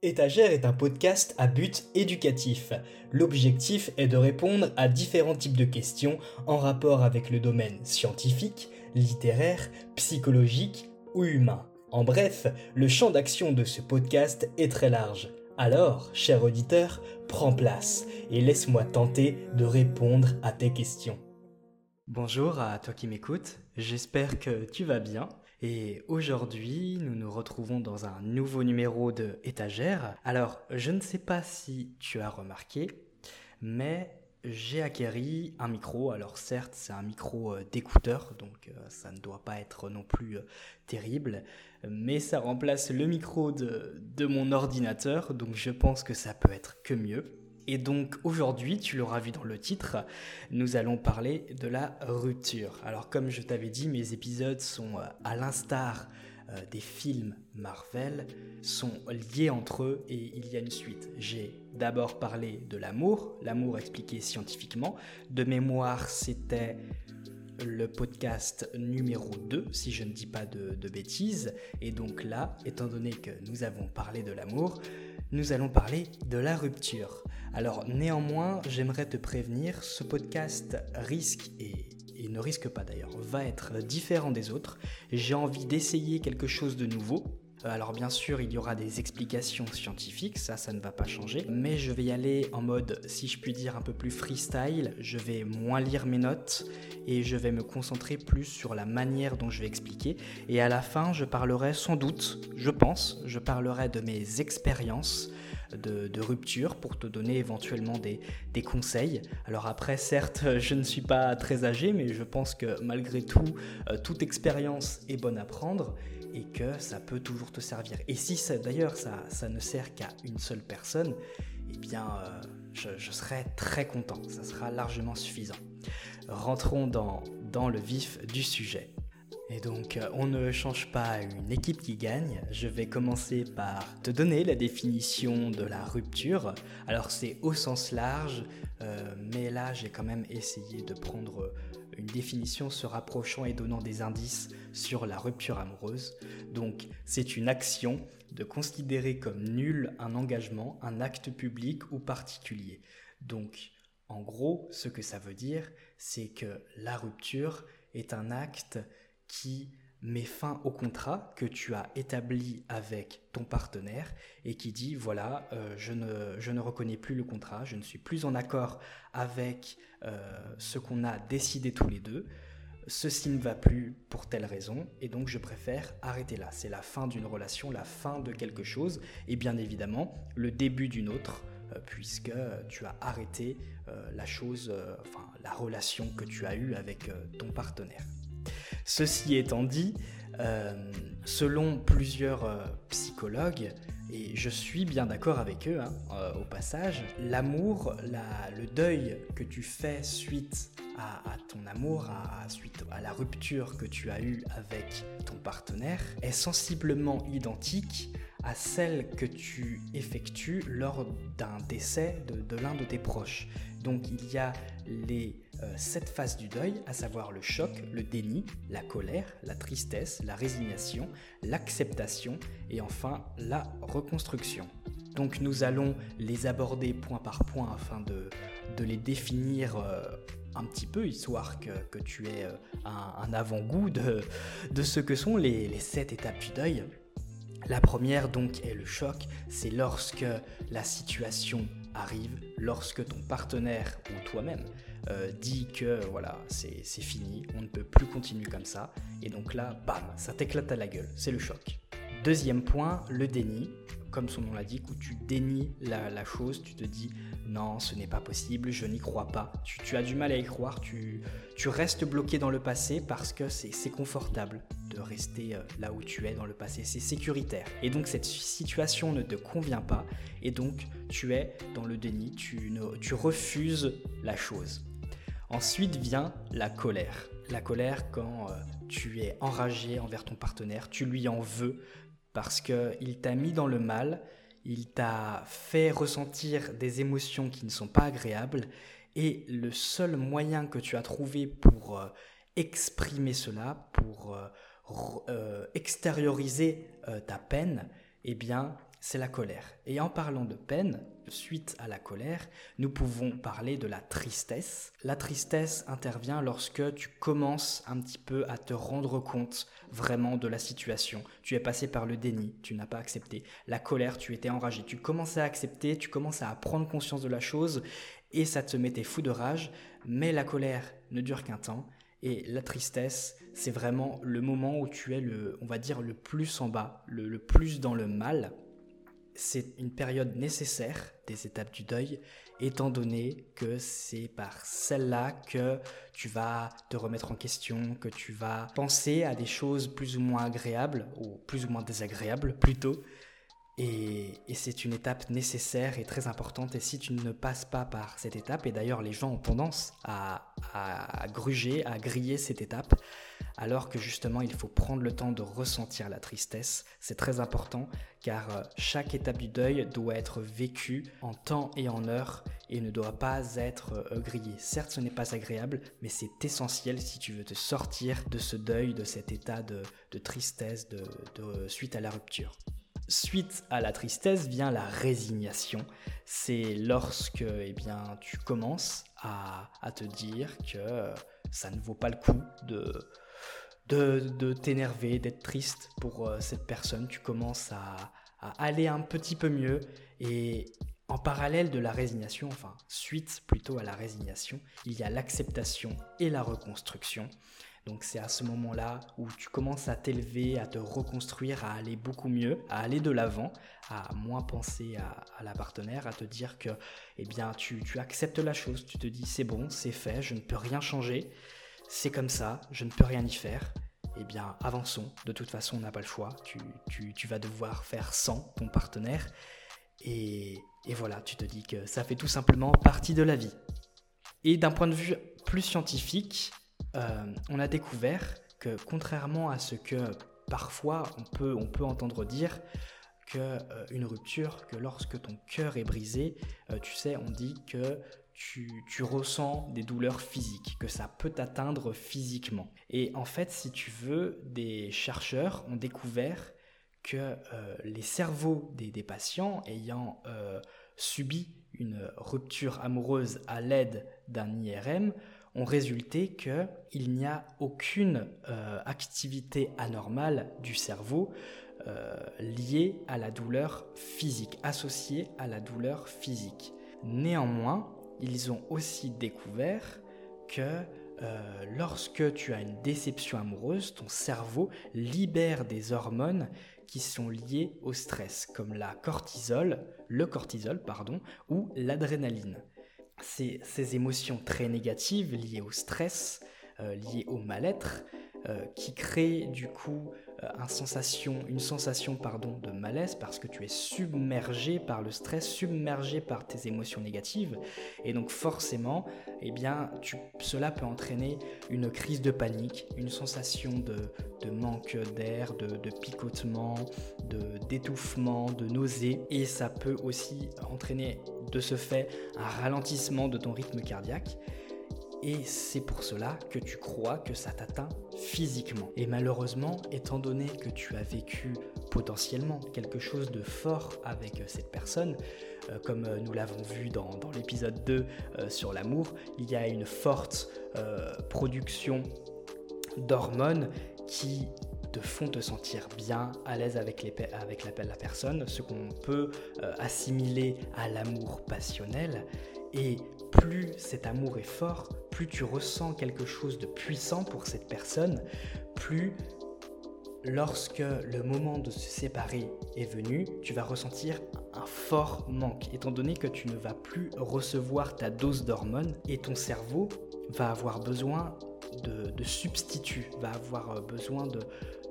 Étagère est un podcast à but éducatif. L'objectif est de répondre à différents types de questions en rapport avec le domaine scientifique, littéraire, psychologique ou humain. En bref, le champ d'action de ce podcast est très large. Alors, cher auditeur, prends place et laisse-moi tenter de répondre à tes questions. Bonjour à toi qui m'écoutes, j'espère que tu vas bien. Et aujourd'hui, nous nous retrouvons dans un nouveau numéro de Étagère. Alors, je ne sais pas si tu as remarqué, mais j'ai acquéri un micro. Alors certes, c'est un micro euh, d'écouteur, donc euh, ça ne doit pas être non plus euh, terrible, mais ça remplace le micro de, de mon ordinateur, donc je pense que ça peut être que mieux. Et donc aujourd'hui, tu l'auras vu dans le titre, nous allons parler de la rupture. Alors comme je t'avais dit, mes épisodes sont euh, à l'instar euh, des films Marvel, sont liés entre eux et il y a une suite. J'ai d'abord parlé de l'amour, l'amour expliqué scientifiquement. De mémoire, c'était le podcast numéro 2, si je ne dis pas de, de, bêtises. Et donc là, étant donné que nous avons parlé de l'amour, nous allons parler de la rupture. Alors néanmoins, j'aimerais te prévenir, ce podcast risque et, ne risque pas d'ailleurs, va être différent des autres. J'ai envie d'essayer quelque chose de nouveau. Euh, alors bien sûr, il y aura des explications scientifiques, ça, ça ne va pas changer, mais je vais y aller en mode, si je puis dire, un peu plus freestyle. Je vais moins lire mes notes et je vais me concentrer plus sur la manière dont je vais expliquer. Et à la fin, je parlerai sans doute, je pense, je parlerai de mes expériences de, rupture pour te donner éventuellement des, conseils. Alors après, certes, je ne suis pas très âgé, mais je pense que malgré tout, euh, toute expérience est bonne à prendre et que ça peut toujours te servir. Et si d'ailleurs ça, ça, ne sert qu'à une seule personne, eh bien euh, je, je, serai très content, ça sera largement suffisant. Rentrons dans, dans le vif du sujet. Et donc, euh, on ne change pas une équipe qui gagne. Je vais commencer par te donner la définition de la rupture. Alors, c'est au sens large, euh, mais là, j'ai quand même essayé de prendre une définition se rapprochant et donnant des indices sur la rupture amoureuse. Donc, c'est une action de considérer comme nul un engagement, un acte public ou particulier. Donc, en gros, ce que ça veut dire, c'est que la rupture est un acte qui met fin au contrat que tu as établi avec ton partenaire et qui dit voilà euh, je, ne, je ne reconnais plus le contrat, je ne suis plus en accord avec euh, ce qu'on a décidé tous les deux, ceci ne va plus pour telle raison et donc je préfère arrêter là. C'est la fin d'une relation, la fin de quelque chose et bien évidemment le début d'une autre euh, puisque tu as arrêté la chose, enfin la relation que tu as eue avec ton partenaire. Ceci étant dit, euh, selon plusieurs euh, psychologues, et je suis bien d'accord avec eux hein, euh, au passage, l'amour, le deuil que tu fais suite à, ton amour, suite à la rupture que tu as eue avec ton partenaire, est sensiblement identique à celle que tu effectues lors d'un décès de l'un de tes proches. Donc il y a les euh, sept phases du deuil, à savoir le choc, le déni, la colère, la tristesse, la résignation, l'acceptation et enfin la reconstruction. Donc nous allons les aborder point par point afin de, les définir euh, un petit peu, histoire que, tu aies euh, un, avant-goût de, ce que sont les, les sept étapes du deuil. La première donc est le choc, c'est lorsque la situation arrive, lorsque ton partenaire ou toi-même euh, dit que voilà, c'est fini, on ne peut plus continuer comme ça. Et donc là, bam, ça t'éclate à la gueule, c'est le choc. Deuxième point, le déni. Comme son nom l'indique, où tu dénies la, chose, tu te dis non, ce n'est pas possible, je n'y crois pas. Tu, as du mal à y croire, tu, tu restes bloqué dans le passé parce que c'est confortable de rester euh, là où tu es dans le passé, c'est sécuritaire. Et donc cette situation ne te convient pas et donc tu es dans le déni, tu, tu refuses la chose. Ensuite vient la colère. La colère quand euh, tu es enragé envers ton partenaire, tu lui en veux parce qu'il t'a mis dans le mal, il t'a fait ressentir des émotions qui ne sont pas agréables et le seul moyen que tu as trouvé pour euh, exprimer cela, pour euh, extérioriser ta peine, eh bien, c'est la colère. Et en parlant de peine, suite à la colère, nous pouvons parler de la tristesse. La tristesse intervient lorsque tu commences un petit peu à te rendre compte vraiment de la situation. Tu es passé par le déni, tu n'as pas accepté. La colère, tu étais enragé. Tu commençais à accepter, tu commences à prendre conscience de la chose et ça te mettait fou de rage. Mais la colère ne dure qu'un temps. Et la tristesse, c'est vraiment le moment où tu es le, on va dire, le plus en bas, le plus dans le mal c'est une période nécessaire des étapes du deuil, étant donné que c'est par celle-là que tu vas te remettre en question, que tu vas penser à des choses plus ou moins agréables, ou plus ou moins désagréables plutôt, et, c'est une étape nécessaire et très importante. Et si tu ne passes pas par cette étape, et d'ailleurs les gens ont tendance à, gruger, à griller cette étape, alors que justement il faut prendre le temps de ressentir la tristesse. C'est très important car euh, chaque étape du deuil doit être vécue en temps et en heure et ne doit pas être euh, grillée. Certes, ce n'est pas agréable, mais c'est essentiel si tu veux te sortir de ce deuil, de cet état de, tristesse de, suite à la rupture. Suite à la tristesse vient la résignation. C'est lorsque eh bien, tu commences à, te dire que ça ne vaut pas le coup de, de, t'énerver, d'être triste pour euh, cette personne. Tu commences à, à, aller un petit peu mieux. Et en parallèle de la résignation, enfin suite plutôt à la résignation, il y a l'acceptation et la reconstruction. Donc c'est à ce moment-là où tu commences à t'élever, à te reconstruire, à aller beaucoup mieux, à aller de l'avant, à moins penser à, la partenaire, à te dire que eh bien, tu, acceptes la chose, tu te dis c'est bon, c'est fait, je ne peux rien changer, c'est comme ça, je ne peux rien y faire. Eh bien, avançons. De toute façon, on n'a pas le choix. Tu, vas devoir faire sans ton partenaire. Et, et voilà, tu te dis que ça fait tout simplement partie de la vie. Et d'un point de vue plus scientifique, euh, on a découvert que contrairement à ce que parfois on peut, entendre dire, que euh, une rupture, que lorsque ton cœur est brisé, euh, tu sais, on dit que tu, ressens des douleurs physiques, que ça peut t'atteindre physiquement. Et en fait, si tu veux, des chercheurs ont découvert que les cerveaux des patients ayant subi une rupture amoureuse à l'aide d'un IRM ont résulté qu'il n'y a aucune euh, activité anormale du cerveau euh, liée à la douleur physique, associée à la douleur physique. Néanmoins, ils ont aussi découvert que euh, lorsque tu as une déception amoureuse, ton cerveau libère des hormones qui sont liées au stress, comme la cortisol, le cortisol, pardon, ou l'adrénaline ces, ces, émotions très négatives liées au stress, euh, liées au mal-être, euh, qui créent du coup euh, une sensation, pardon, de malaise parce que tu es submergé par le stress, submergé par tes émotions négatives. Et donc forcément, eh bien, cela peut entraîner une crise de panique, une sensation de, manque d'air, de, de, picotement, d'étouffement, de nausée. Et ça peut aussi entraîner de ce fait un ralentissement de ton rythme cardiaque. Et c'est pour cela que tu crois que ça t'atteint physiquement. Et malheureusement, étant donné que tu as vécu potentiellement quelque chose de fort avec cette personne, euh, comme euh, nous l'avons vu dans, l'épisode 2 euh, sur l'amour, il y a une forte production d'hormones qui te font te sentir bien, à l'aise avec, la personne, ce qu'on peut assimiler à l'amour passionnel. Et plus cet amour est fort, plus tu ressens quelque chose de puissant pour cette personne, plus lorsque le moment de se séparer est venu, tu vas ressentir un fort manque, étant donné que tu ne vas plus recevoir ta dose d'hormones et ton cerveau va avoir besoin de, de substituts, va avoir besoin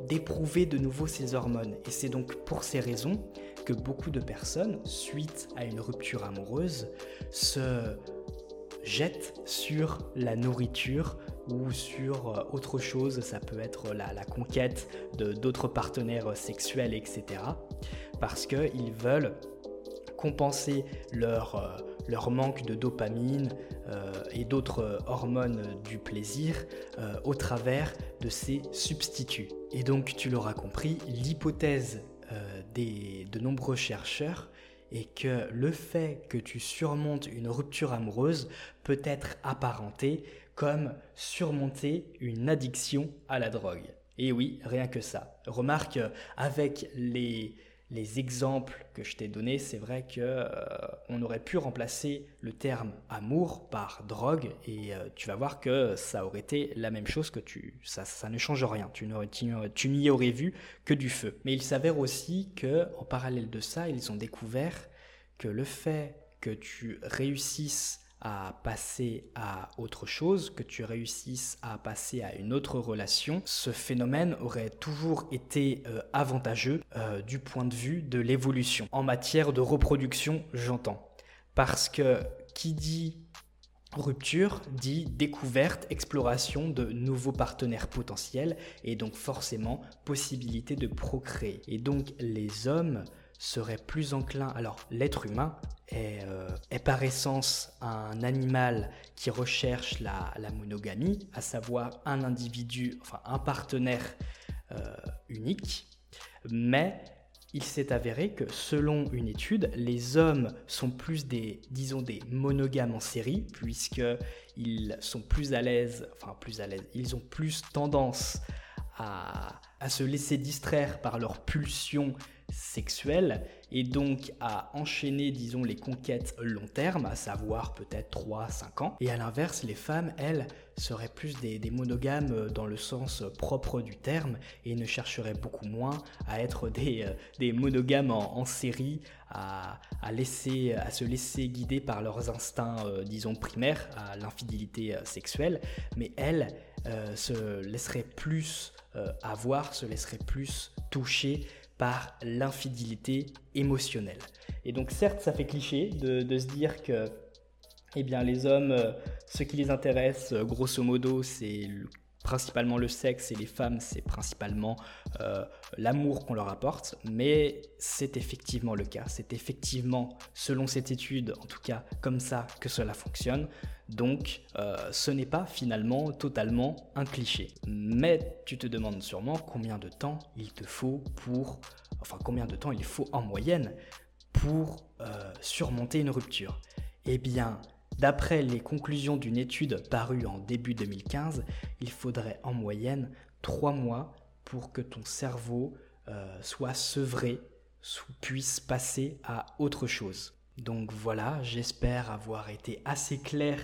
d'éprouver de nouveau ces hormones. Et c'est donc pour ces raisons que beaucoup de personnes, suite à une rupture amoureuse, se jettent sur la nourriture ou sur euh, autre chose, ça peut être la, conquête d'autres partenaires sexuels, etc. Parce qu'ils veulent compenser leur, euh, leur manque de dopamine euh, et d'autres hormones du plaisir au travers de ces substituts. Et donc tu l'auras compris, l'hypothèse de nombreux chercheurs et que le fait que tu surmontes une rupture amoureuse peut être apparenté comme surmonter une addiction à la drogue. Et oui, rien que ça. Remarque, avec les, les exemples que je t'ai donnés, c'est vrai que euh, on aurait pu remplacer le terme amour par drogue et euh, tu vas voir que ça aurait été la même chose que tu ça, ça ne change rien. Tu, n'y aurais vu que du feu. Mais il s'avère aussi que en parallèle de ça, ils ont découvert que le fait que tu réussisses à passer à autre chose, que tu réussisses à passer à une autre relation, ce phénomène aurait toujours été euh, avantageux euh, du point de vue de l'évolution. En matière de reproduction, j'entends. Parce que qui dit Rupture dit découverte, exploration de nouveaux partenaires potentiels et donc forcément possibilité de procréer. Et donc les hommes serait plus enclin. Alors, l'être humain euh, est, par essence un animal qui recherche la, monogamie, à savoir un individu, enfin un partenaire euh, unique. Mais il s'est avéré que selon une étude, les hommes sont plus des, disons, des monogames en série, puisqu'ils sont plus à l'aise, enfin plus à l'aise, ils ont plus tendance à, à se laisser distraire par leurs pulsions sexuelle et donc à enchaîner, disons, les conquêtes long terme, à savoir peut-être 3-5 ans. Et à l'inverse, les femmes, elles, seraient plus des, monogames dans le sens propre du terme et ne chercheraient beaucoup moins à être des, euh, des monogames en, série, à, laisser, à se laisser guider par leurs instincts, euh, disons, primaires, à l'infidélité euh, sexuelle. Mais elles se laisseraient plus avoir, se laisseraient plus toucher par l'infidélité émotionnelle. Et donc certes, ça fait cliché de, se dire que eh bien, les hommes, euh, ce qui les intéresse, euh, grosso modo, c'est principalement le sexe et les femmes, c'est principalement euh, l'amour qu'on leur apporte, mais c'est effectivement le cas. C'est effectivement, selon cette étude, en tout cas comme ça que cela fonctionne. Donc, ce n'est pas finalement totalement un cliché. Mais tu te demandes sûrement combien de temps il te faut pour enfin combien de temps il faut en moyenne pour euh, surmonter une rupture Eh bien, d'après les conclusions d'une étude parue en début 2015, il faudrait en moyenne 3 mois pour que ton cerveau euh, soit sevré, puisse passer à autre chose. Donc voilà, j'espère avoir été assez clair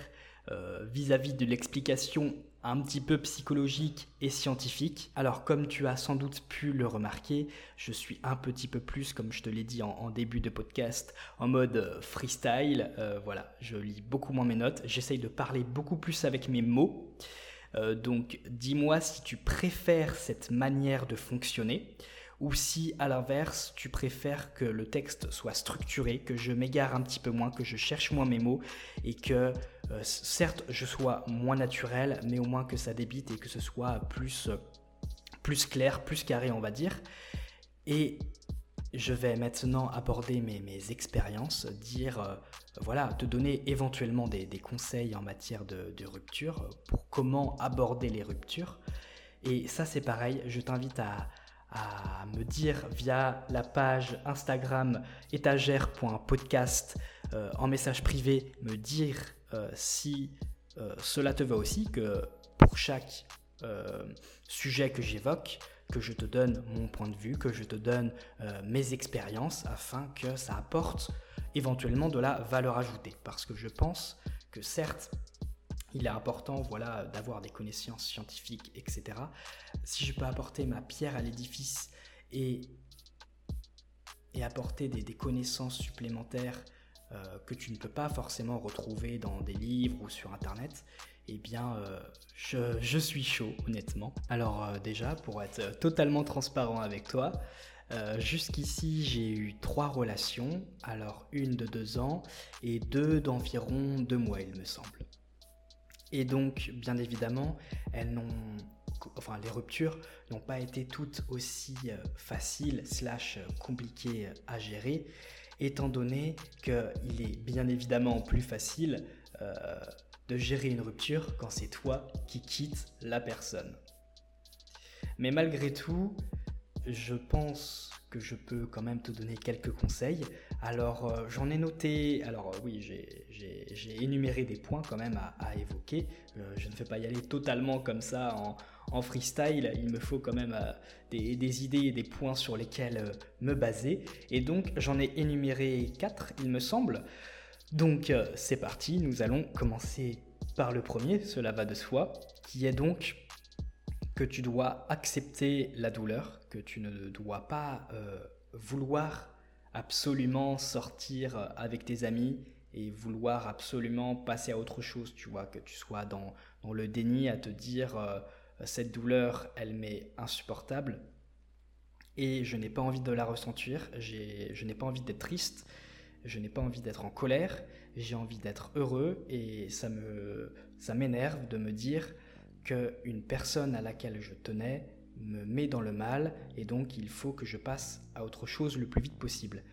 euh, vis-à-vis de l'explication un petit peu psychologique et scientifique. Alors comme tu as sans doute pu le remarquer, je suis un petit peu plus, comme je te l'ai dit en, début de podcast, en mode euh, freestyle. Euh, voilà, je lis beaucoup moins mes notes, j'essaye de parler beaucoup plus avec mes mots. Donc dis-moi si tu préfères cette manière de fonctionner ou si à l'inverse tu préfères que le texte soit structuré, que je m'égare un petit peu moins, que je cherche moins mes mots et que euh, certes je sois moins naturel, mais au moins que ça débite et que ce soit plus, plus clair, plus carré on va dire. Et je vais maintenant aborder mes, mes expériences, dire, euh, voilà, te donner éventuellement des, des conseils en matière de, de, rupture, pour comment aborder les ruptures. Et ça c'est pareil, je t'invite à, à me dire via la page Instagram étagère.podcast euh, en message privé, me dire euh, si euh, cela te va aussi, que pour chaque sujet que j'évoque, que je te donne mon point de vue, que je te donne mes expériences afin que ça apporte éventuellement de la valeur ajoutée. Parce que je pense que certes, il est important voilà, d'avoir des connaissances scientifiques, etc. Si je peux apporter ma pierre à l'édifice et, et apporter des, connaissances supplémentaires euh, que tu ne peux pas forcément retrouver dans des livres ou sur Internet, eh bien, euh, je, suis chaud, honnêtement. Alors euh, déjà, pour être totalement transparent avec toi, jusqu'ici, j'ai eu trois relations. Alors, une de deux ans et deux d'environ deux mois, il me semble. Et donc, bien évidemment, elles n'ont, enfin, les ruptures n'ont pas été toutes aussi euh, faciles slash compliquées à gérer, étant donné qu'il est bien évidemment plus facile euh, de gérer une rupture quand c'est toi qui quittes la personne. Mais malgré tout, je pense que je peux quand même te donner quelques conseils. Alors euh, j'en ai noté, alors euh, oui j'ai énuméré des points quand même à, évoquer. Euh, je ne vais pas y aller totalement comme ça en, freestyle, il me faut quand même des, idées et des points sur lesquels me baser. Et donc j'en ai énuméré quatre il me semble. Donc c'est parti, nous allons commencer par le premier, cela va de soi, qui est donc que tu dois accepter la douleur, que tu ne dois pas vouloir absolument sortir avec tes amis et vouloir absolument passer à autre chose, tu vois, que tu sois dans, dans le déni à te dire euh, cette douleur, elle m'est insupportable et je n'ai pas envie de la ressentir, je n'ai pas envie d'être triste, je n'ai pas envie d'être en colère, j'ai envie d'être heureux et ça me ça m'énerve de me dire qu'une personne à laquelle je tenais me met dans le mal et donc il faut que je passe à autre chose le plus vite possible.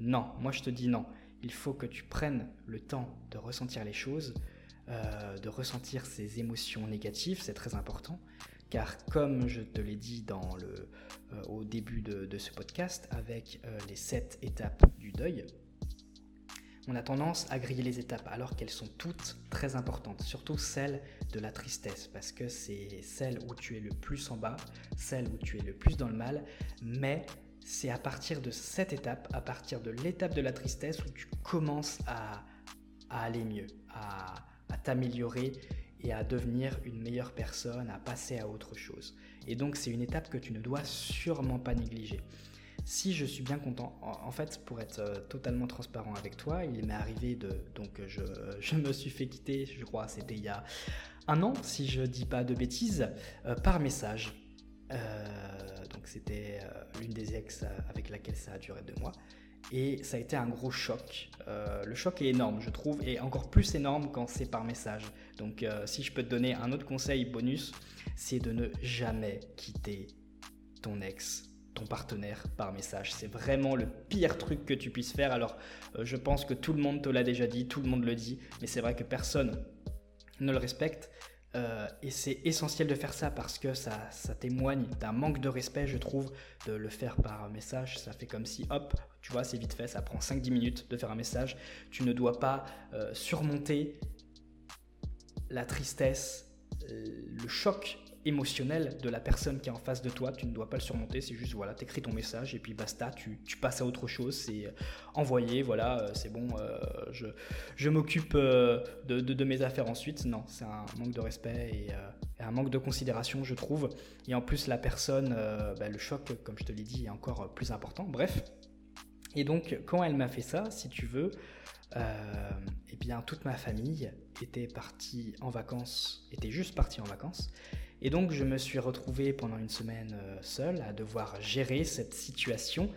Non, moi je te dis non. Il faut que tu prennes le temps de ressentir les choses, euh, de ressentir ces émotions négatives, c'est très important, car comme je te l'ai dit euh, au début de, ce podcast, avec euh, les sept étapes du deuil, on a tendance à griller les étapes alors qu'elles sont toutes très importantes, surtout celle de la tristesse, parce que c'est celle où tu es le plus en bas, celle où tu es le plus dans le mal, mais c'est à partir de cette étape, à partir de l'étape de la tristesse où tu commences à, aller mieux, à, t'améliorer et à devenir une meilleure personne, à passer à autre chose. Et donc c'est une étape que tu ne dois sûrement pas négliger si je suis bien content, en, fait, pour être euh, totalement transparent avec toi, il m'est arrivé de. Donc, je, je, me suis fait quitter, je crois, c'était il y a un an, si je dis pas de bêtises, euh, par message. Euh, donc, c'était l'une des ex avec laquelle ça a duré deux mois. Et ça a été un gros choc. le choc est énorme, je trouve, et encore plus énorme quand c'est par message. Donc, si je peux te donner un autre conseil bonus, c'est de ne jamais quitter ton ex ton partenaire par message. C'est vraiment le pire truc que tu puisses faire. Alors, euh, je pense que tout le monde te l'a déjà dit, tout le monde le dit, mais c'est vrai que personne ne le respecte. Euh, et c'est essentiel de faire ça parce que ça, ça témoigne d'un manque de respect, je trouve, de le faire par message. Ça fait comme si, hop, tu vois, c'est vite fait, ça prend 5-10 minutes de faire un message. Tu ne dois pas euh, surmonter la tristesse, le choc émotionnel de la personne qui est en face de toi. Tu ne dois pas le surmonter, c'est juste, voilà, t'écris ton message et puis basta, tu, passes à autre chose, c'est euh, envoyé, voilà, euh, c'est bon, euh, je, m'occupe de, mes affaires ensuite. Non, c'est un manque de respect et, un manque de considération, je trouve. Et en plus, la personne, bah, le choc, comme je te l'ai dit, est encore plus important. Bref. Et donc, quand elle m'a fait ça, si tu veux, eh bien, toute ma famille était partie en vacances, était juste partie en vacances. Et donc je me suis retrouvé pendant une semaine euh, seul à devoir gérer cette situation.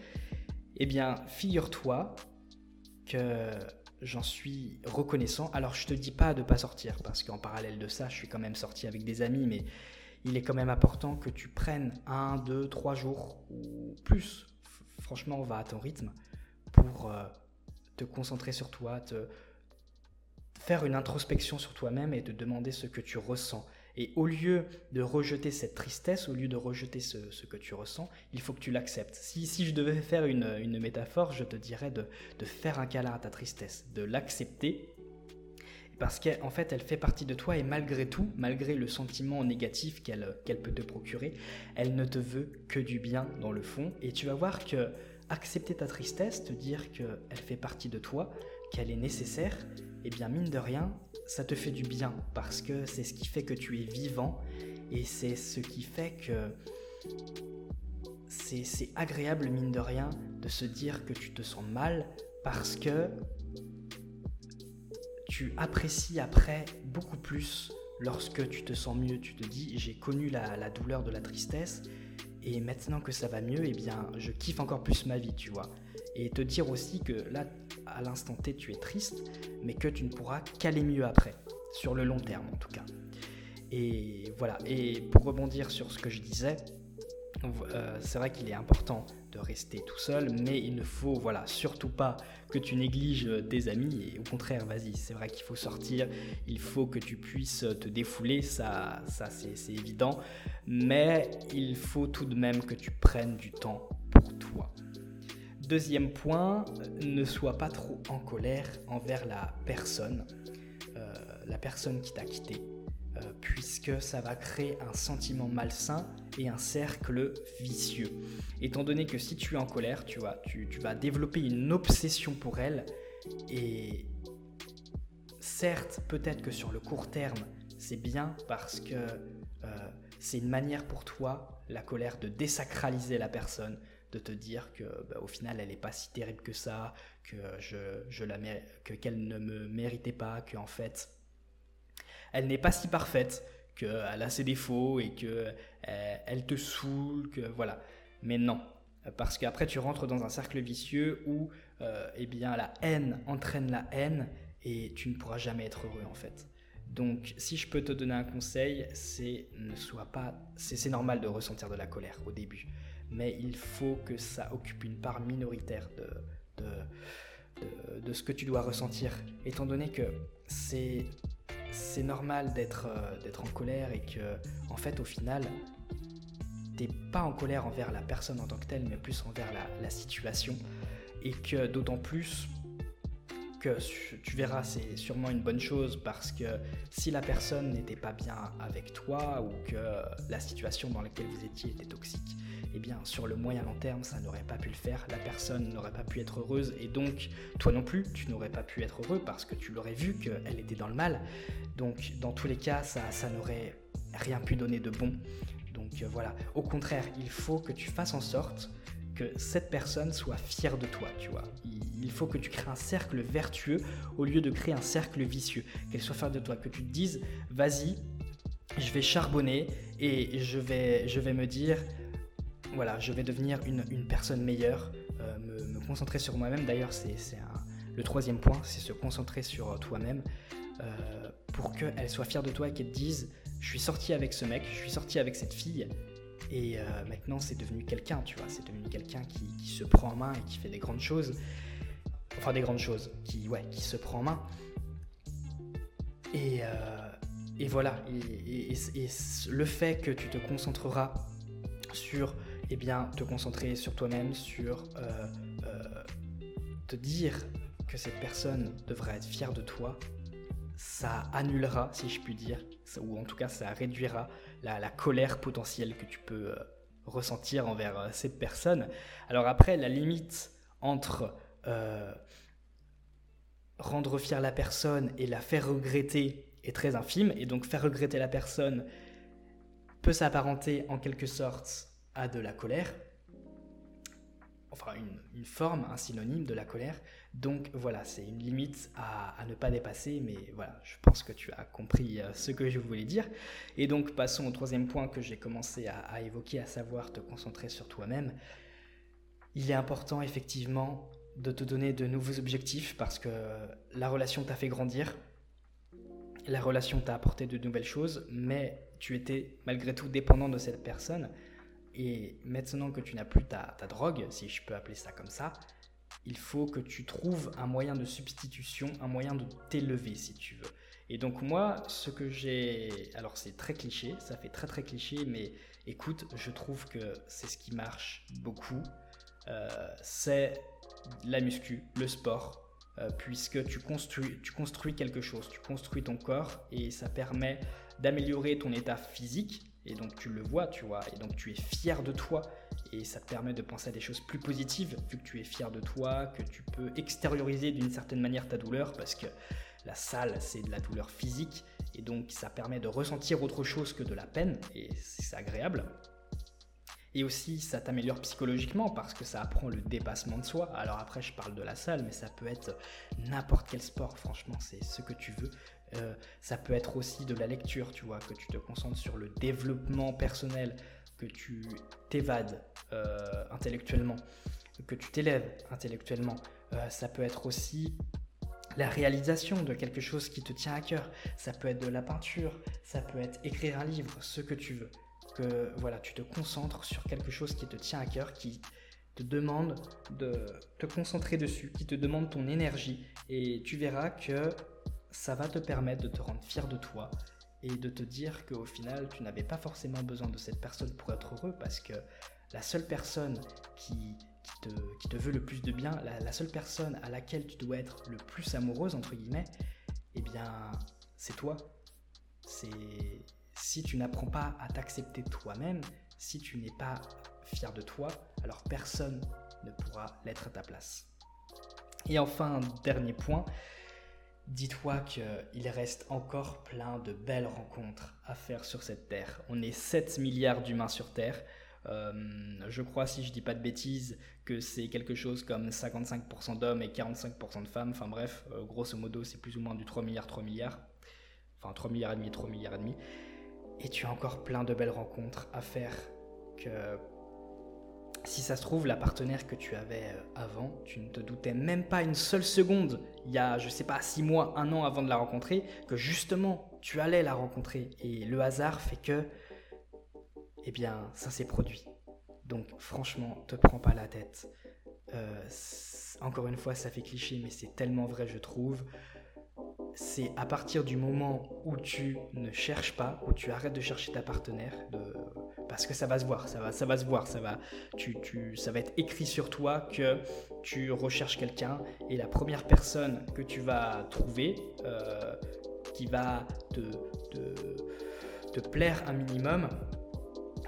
Eh bien, figure-toi que j'en suis reconnaissant. Alors je te dis pas de pas sortir parce qu'en parallèle de ça, je suis quand même sorti avec des amis, mais il est quand même important que tu prennes un, deux, trois jours ou plus. Franchement, on va à ton rythme pour euh, te concentrer sur toi, te faire une introspection sur toi-même et te demander ce que tu ressens. Et au lieu de rejeter cette tristesse, au lieu de rejeter ce, que tu ressens, il faut que tu l'acceptes. Si, je devais faire une, métaphore, je te dirais de, faire un câlin à ta tristesse, de l'accepter, parce qu'en fait, elle fait partie de toi et malgré tout, malgré le sentiment négatif qu'elle peut te procurer, elle ne te veut que du bien dans le fond. Et tu vas voir que accepter ta tristesse, te dire qu'elle fait partie de toi, qu'elle est nécessaire, eh bien mine de rien, ça te fait du bien parce que c'est ce qui fait que tu es vivant et c'est ce qui fait que c'est agréable, mine de rien, de se dire que tu te sens mal parce que tu apprécies après beaucoup plus lorsque tu te sens mieux. Tu te dis, j'ai connu la, douleur de la tristesse et maintenant que ça va mieux, eh bien, je kiffe encore plus ma vie, tu vois. Et te dire aussi que là, à l'instant T, tu es triste, mais que tu ne pourras qu'aller mieux après, sur le long terme en tout cas. Et voilà, et pour rebondir sur ce que je disais, euh, c'est vrai qu'il est important de rester tout seul, mais il ne faut voilà surtout pas que tu négliges tes amis. Et au contraire, vas-y, c'est vrai qu'il faut sortir, il faut que tu puisses te défouler, ça, ça c'est évident, mais il faut tout de même que tu prennes du temps pour toi. Deuxième point, ne sois pas trop en colère envers la personne, euh, la personne qui t'a quitté, puisque ça va créer un sentiment malsain et un cercle vicieux. Étant donné que si tu es en colère, tu, vois, tu, vas développer une obsession pour elle, et certes, peut-être que sur le court terme, c'est bien parce que euh, c'est une manière pour toi, la colère, de désacraliser la personne, de te dire que bah, au final elle n'est pas si terrible que ça, que je, je la que qu'elle ne me méritait pas, que en fait elle n'est pas si parfaite, qu'elle a ses défauts et que euh, elle te saoule, que voilà. Mais non, parce qu'après tu rentres dans un cercle vicieux où euh, eh bien la haine entraîne la haine et tu ne pourras jamais être heureux en fait. Donc, si je peux te donner un conseil, c'est ne sois pas. C'est normal de ressentir de la colère au début mais il faut que ça occupe une part minoritaire de, de, ce que tu dois ressentir, étant donné que c'est c'est normal d'être euh, d'être en colère et que en fait au final t'es pas en colère envers la personne en tant que telle mais plus envers la, la situation. Et que d'autant plus que tu verras c'est sûrement une bonne chose parce que si la personne n'était pas bien avec toi ou que la situation dans laquelle vous étiez était toxique eh bien sur le moyen long terme, ça n'aurait pas pu le faire, la personne n'aurait pas pu être heureuse et donc toi non plus, tu n'aurais pas pu être heureux parce que tu l'aurais vu qu'elle était dans le mal. Donc dans tous les cas, ça, ça n'aurait rien pu donner de bon. Donc euh, voilà, au contraire, il faut que tu fasses en sorte que cette personne soit fière de toi, tu vois. Il faut que tu crées un cercle vertueux au lieu de créer un cercle vicieux. Qu'elle soit fière de toi, que tu te dises, vas-y, je vais charbonner et je vais, je vais me dire, voilà, je vais devenir une, personne meilleure, euh, me, concentrer sur moi-même. D'ailleurs, c'est le troisième point, c'est se concentrer sur euh, toi-même euh, pour qu'elle soit fière de toi et qu'elle te dise Je suis sorti avec ce mec, je suis sorti avec cette fille, et maintenant c'est devenu quelqu'un, tu vois, c'est devenu quelqu'un qui, se prend en main et qui fait des grandes choses. Enfin, des grandes choses, qui, ouais, qui se prend en main. Et, voilà, et, le fait que tu te concentreras sur eh bien, te concentrer sur toi-même, sur euh, euh, te dire que cette personne devrait être fière de toi, ça annulera, si je puis dire, ou en tout cas ça réduira la, colère potentielle que tu peux euh, ressentir envers cette personne. Alors après, la limite entre rendre fière la personne et la faire regretter est très infime, et donc faire regretter la personne peut s'apparenter en quelque sorte à de la colère, enfin une, forme, un synonyme de la colère. Donc voilà, c'est une limite à, ne pas dépasser, mais voilà, je pense que tu as compris euh, ce que je voulais dire. Et donc passons au troisième point que j'ai commencé à, évoquer, à savoir te concentrer sur toi-même. Il est important effectivement de te donner de nouveaux objectifs parce que la relation t'a fait grandir, la relation t'a apporté de nouvelles choses, mais tu étais malgré tout dépendant de cette personne. Et maintenant que tu n'as plus ta, drogue, si je peux appeler ça comme ça, il faut que tu trouves un moyen de substitution, un moyen de t'élever si tu veux. Et donc moi, ce que j'ai... Alors c'est très cliché, ça fait très très cliché, mais écoute, je trouve que c'est ce qui marche beaucoup. Euh, c'est la muscu, le sport, euh, puisque tu construis, tu construis quelque chose, tu construis ton corps et ça permet d'améliorer ton état physique, et donc tu le vois, tu vois, et donc tu es fier de toi, et ça te permet de penser à des choses plus positives, vu que tu es fier de toi, que tu peux extérioriser d'une certaine manière ta douleur, parce que la salle, c'est de la douleur physique, et donc ça permet de ressentir autre chose que de la peine, et c'est agréable. Et aussi, ça t'améliore psychologiquement parce que ça apprend le dépassement de soi. Alors après, je parle de la salle, mais ça peut être n'importe quel sport, franchement, c'est ce que tu veux. Euh, ça peut être aussi de la lecture, tu vois, que tu te concentres sur le développement personnel, que tu t'évades euh, intellectuellement, que tu t'élèves intellectuellement. Euh, ça peut être aussi la réalisation de quelque chose qui te tient à cœur. Ça peut être de la peinture, ça peut être écrire un livre, ce que tu veux. Que voilà, tu te concentres sur quelque chose qui te tient à cœur, qui te demande de te concentrer dessus, qui te demande ton énergie. Et tu verras que ça va te permettre de te rendre fier de toi et de te dire qu'au final, tu n'avais pas forcément besoin de cette personne pour être heureux parce que la seule personne qui, qui, te, veut le plus de bien, la, seule personne à laquelle tu dois être le plus amoureuse, entre guillemets, eh bien, c'est toi. C'est si tu n'apprends pas à t'accepter toi-même, si tu n'es pas fier de toi, alors personne ne pourra l'être à ta place. Et enfin, dernier point, dis-toi qu'il reste encore plein de belles rencontres à faire sur cette Terre. On est 7 milliards d'humains sur Terre. Euh, je crois, si je dis pas de bêtises, que c'est quelque chose comme 55% d'hommes et 45% de femmes. Enfin bref, euh, grosso modo, c'est plus ou moins du 3 milliards, 3 milliards. Enfin, 3 milliards et demi, 3 milliards et demi. Et tu as encore plein de belles rencontres à faire que si ça se trouve, la partenaire que tu avais euh, avant, tu ne te doutais même pas une seule seconde, il y a, je sais pas, six mois, un an avant de la rencontrer, que justement, tu allais la rencontrer. Et le hasard fait que, eh bien, ça s'est produit. Donc, franchement, te prends pas la tête. Euh, encore une fois, ça fait cliché, mais c'est tellement vrai, je trouve c'est à partir du moment où tu ne cherches pas, où tu arrêtes de chercher ta partenaire, parce que ça va se voir, ça va, ça va se voir, ça va, ça va être écrit sur toi que tu recherches quelqu'un et la première personne que tu vas trouver, euh, qui va te, te, plaire un minimum,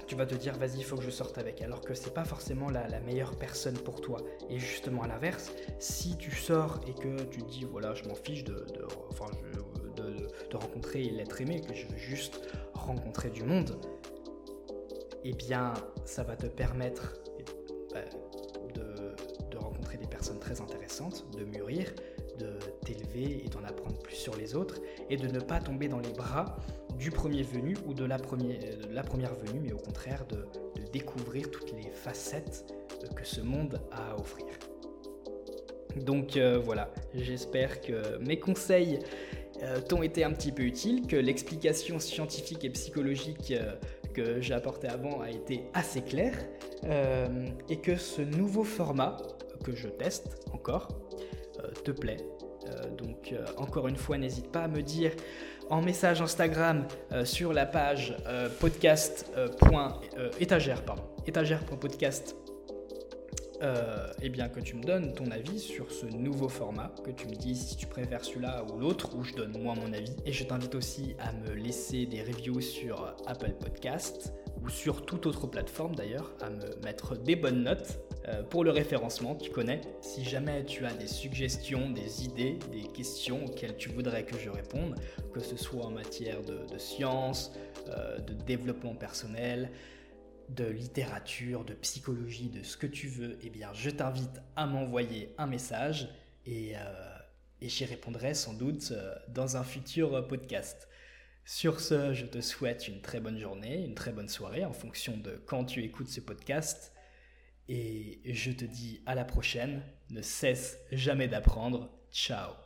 tu vas te dire vas-y il faut que je sorte avec. Alors que c'est pas forcément la, meilleure personne pour toi. Et justement à l'inverse si tu sors et que tu te dis voilà je m'en fiche de, de, enfin, de, rencontrer l'être aimé que je veux juste rencontrer du monde eh bien ça va te permettre bah, de, rencontrer des personnes très intéressantes de mûrir de t'élever et d'en apprendre plus sur les autres et de ne pas tomber dans les bras du premier venu ou de la, la première venue, mais au contraire de, découvrir toutes les facettes que ce monde a à offrir. Donc euh, voilà, j'espère que mes conseils euh, t'ont été un petit peu utiles, que l'explication scientifique et psychologique euh, que j'ai apportée avant a été assez claire, et que ce nouveau format que je teste encore te plaît. donc encore une fois, n'hésite pas à me dire en message Instagram euh, sur la page euh, podcast. Euh, étagère, pardon. Eh bien que tu me donnes ton avis sur ce nouveau format, que tu me dises si tu préfères celui-là ou l'autre, où je donne moi mon avis. Et je t'invite aussi à me laisser des reviews sur Apple Podcast ou sur toute autre plateforme d'ailleurs, à me mettre des bonnes notes euh, pour le référencement, tu connais. Si jamais tu as des suggestions, des idées, des questions auxquelles tu voudrais que je réponde, que ce soit en matière de, science, euh, de développement personnel, de littérature, de psychologie, de ce que tu veux, eh bien je t'invite à m'envoyer un message et, euh, et j'y répondrai sans doute dans un futur podcast. Sur ce, je te souhaite une très bonne journée, une très bonne soirée en fonction de quand tu écoutes ce podcast. Et je te dis à la prochaine. Ne cesse jamais d'apprendre. Ciao